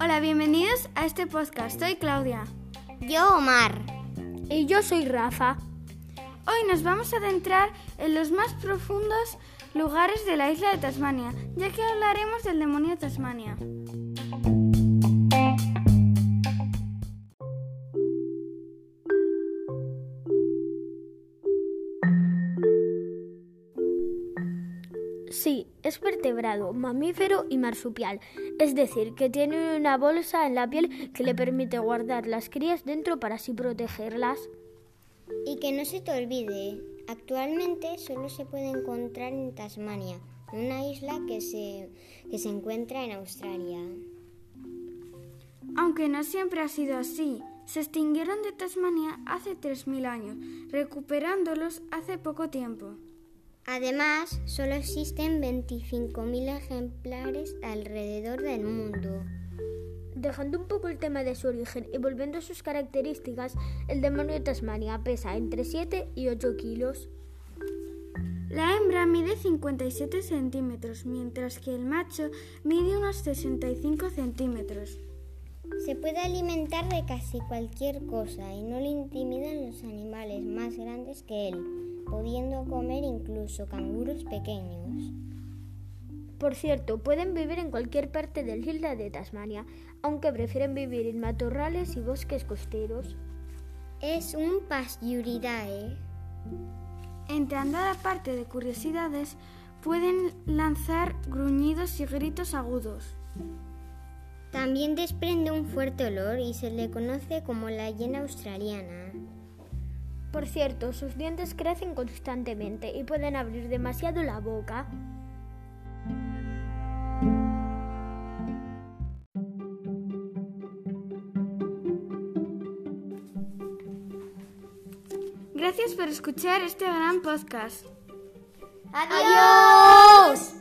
Hola, bienvenidos a este podcast. Soy Claudia. Yo, Omar. Y yo soy Rafa. Hoy nos vamos a adentrar en los más profundos lugares de la isla de Tasmania, ya que hablaremos del demonio de Tasmania. Sí, es vertebrado, mamífero y marsupial, es decir, que tiene una bolsa en la piel que le permite guardar las crías dentro para así protegerlas. Y que no se te olvide, actualmente solo se puede encontrar en Tasmania, una isla que se, que se encuentra en Australia. Aunque no siempre ha sido así, se extinguieron de Tasmania hace 3.000 años, recuperándolos hace poco tiempo. Además, solo existen 25.000 ejemplares alrededor del mundo. Dejando un poco el tema de su origen y volviendo a sus características, el demonio de Tasmania pesa entre 7 y 8 kilos. La hembra mide 57 centímetros, mientras que el macho mide unos 65 centímetros. Se puede alimentar de casi cualquier cosa y no le intimidan los animales más grandes que él, pudiendo comer incluso canguros pequeños. Por cierto, pueden vivir en cualquier parte de la isla de Tasmania, aunque prefieren vivir en matorrales y bosques costeros. Es un Pasturidae. Entrando a la parte de curiosidades, pueden lanzar gruñidos y gritos agudos. También desprende un fuerte olor y se le conoce como la hiena australiana. Por cierto, sus dientes crecen constantemente y pueden abrir demasiado la boca. Gracias por escuchar este gran podcast. ¡Adiós!